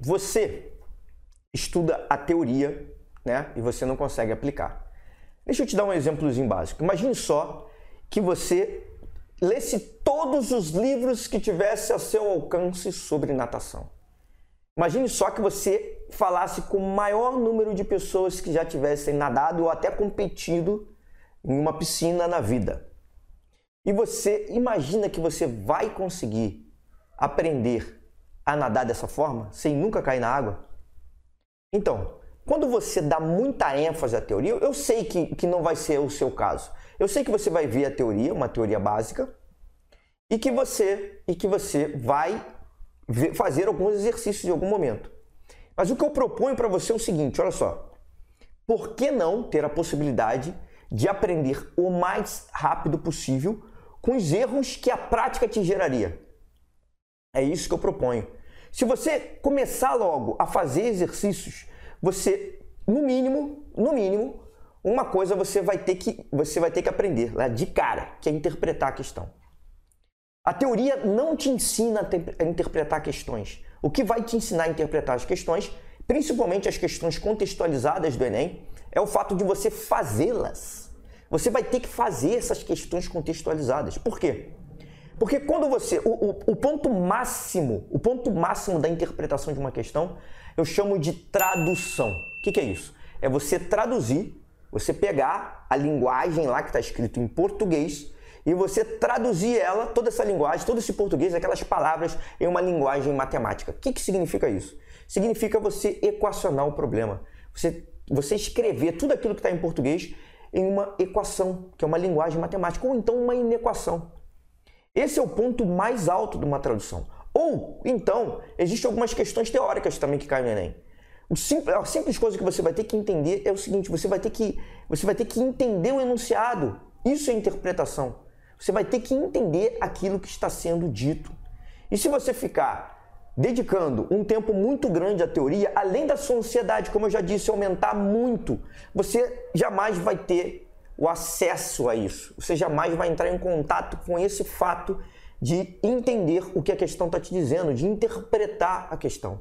você estuda a teoria, né, e você não consegue aplicar. Deixa eu te dar um exemplozinho básico. Imagine só que você lesse todos os livros que tivesse a seu alcance sobre natação. Imagine só que você falasse com o maior número de pessoas que já tivessem nadado ou até competido em uma piscina na vida. E você imagina que você vai conseguir aprender a nadar dessa forma, sem nunca cair na água? Então, quando você dá muita ênfase à teoria, eu sei que, que não vai ser o seu caso. Eu sei que você vai ver a teoria, uma teoria básica, e que você, e que você vai ver, fazer alguns exercícios em algum momento. Mas o que eu proponho para você é o seguinte, olha só. Por que não ter a possibilidade de aprender o mais rápido possível com os erros que a prática te geraria? É isso que eu proponho. Se você começar logo a fazer exercícios, você, no mínimo, no mínimo, uma coisa você vai ter que, você vai ter que aprender lá de cara, que é interpretar a questão. A teoria não te ensina a interpretar questões. O que vai te ensinar a interpretar as questões, principalmente as questões contextualizadas do Enem, é o fato de você fazê-las. Você vai ter que fazer essas questões contextualizadas. Por quê? Porque quando você. O, o, o, ponto máximo, o ponto máximo da interpretação de uma questão, eu chamo de tradução. O que, que é isso? É você traduzir, você pegar a linguagem lá que está escrito em português e você traduzir ela, toda essa linguagem, todo esse português, aquelas palavras, em uma linguagem matemática. O que, que significa isso? Significa você equacionar o problema. Você, você escrever tudo aquilo que está em português em uma equação, que é uma linguagem matemática, ou então uma inequação. Esse é o ponto mais alto de uma tradução. Ou, então, existem algumas questões teóricas também que caem no Enem. Simples, a simples coisa que você vai ter que entender é o seguinte: você vai ter que, você vai ter que entender o enunciado. Isso é interpretação. Você vai ter que entender aquilo que está sendo dito. E se você ficar dedicando um tempo muito grande à teoria, além da sua ansiedade, como eu já disse, aumentar muito, você jamais vai ter o acesso a isso. Você jamais vai entrar em contato com esse fato de entender o que a questão está te dizendo, de interpretar a questão.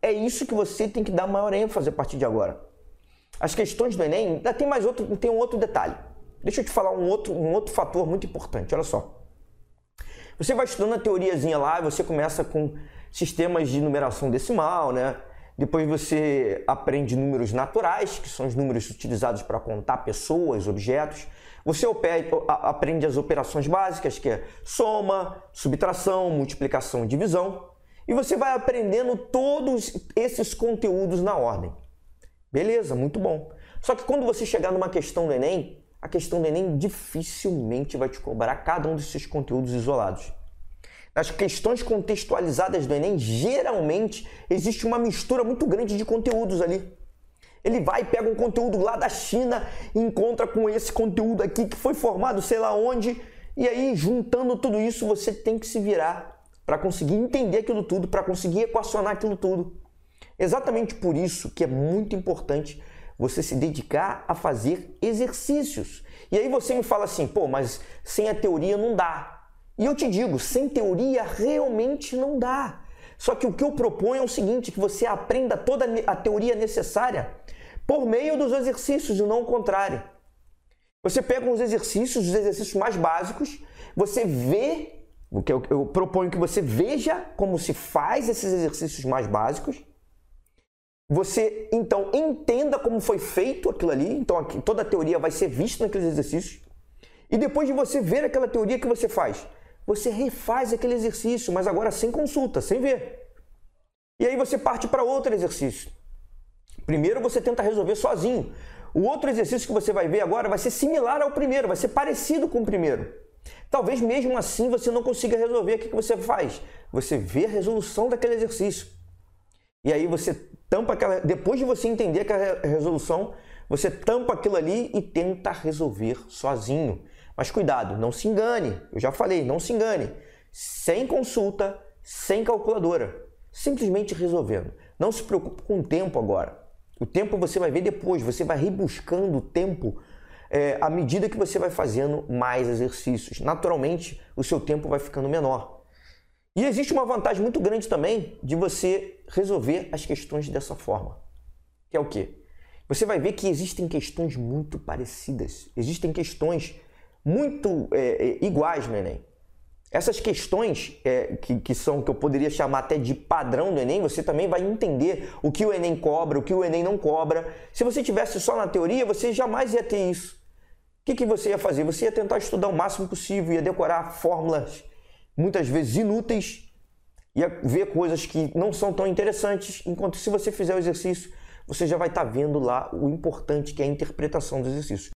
É isso que você tem que dar maior ênfase a partir de agora. As questões do Enem, ainda tem mais outro, tem um outro detalhe. Deixa eu te falar um outro, um outro fator muito importante. Olha só. Você vai estudando a teoriazinha lá, você começa com sistemas de numeração decimal, né? Depois você aprende números naturais, que são os números utilizados para contar pessoas, objetos. Você aprende as operações básicas, que é soma, subtração, multiplicação e divisão. E você vai aprendendo todos esses conteúdos na ordem. Beleza, muito bom. Só que quando você chegar numa questão do Enem, a questão do Enem dificilmente vai te cobrar cada um desses conteúdos isolados. Nas questões contextualizadas do Enem, geralmente existe uma mistura muito grande de conteúdos ali. Ele vai, pega um conteúdo lá da China encontra com esse conteúdo aqui que foi formado sei lá onde, e aí juntando tudo isso você tem que se virar para conseguir entender aquilo tudo, para conseguir equacionar aquilo tudo. Exatamente por isso que é muito importante você se dedicar a fazer exercícios. E aí você me fala assim, pô, mas sem a teoria não dá. E eu te digo, sem teoria realmente não dá. Só que o que eu proponho é o seguinte, que você aprenda toda a teoria necessária por meio dos exercícios e não o contrário. Você pega uns exercícios, os exercícios mais básicos, você vê, o que eu, eu proponho que você veja como se faz esses exercícios mais básicos. Você então entenda como foi feito aquilo ali, então aqui, toda a teoria vai ser vista naqueles exercícios. E depois de você ver aquela teoria que você faz, você refaz aquele exercício, mas agora sem consulta, sem ver. E aí você parte para outro exercício. Primeiro você tenta resolver sozinho. O outro exercício que você vai ver agora vai ser similar ao primeiro, vai ser parecido com o primeiro. Talvez mesmo assim você não consiga resolver. O que você faz? Você vê a resolução daquele exercício. E aí você tampa aquela. Depois de você entender aquela resolução, você tampa aquilo ali e tenta resolver sozinho. Mas cuidado, não se engane. Eu já falei, não se engane. Sem consulta, sem calculadora. Simplesmente resolvendo. Não se preocupe com o tempo agora. O tempo você vai ver depois. Você vai rebuscando o tempo é, à medida que você vai fazendo mais exercícios. Naturalmente, o seu tempo vai ficando menor. E existe uma vantagem muito grande também de você resolver as questões dessa forma. Que é o quê? Você vai ver que existem questões muito parecidas. Existem questões muito é, iguais no Enem. Essas questões é, que, que são que eu poderia chamar até de padrão do Enem, você também vai entender o que o Enem cobra, o que o Enem não cobra. Se você tivesse só na teoria, você jamais ia ter isso. O que, que você ia fazer? Você ia tentar estudar o máximo possível, ia decorar fórmulas muitas vezes inúteis, ia ver coisas que não são tão interessantes, enquanto se você fizer o exercício, você já vai estar tá vendo lá o importante que é a interpretação do exercício.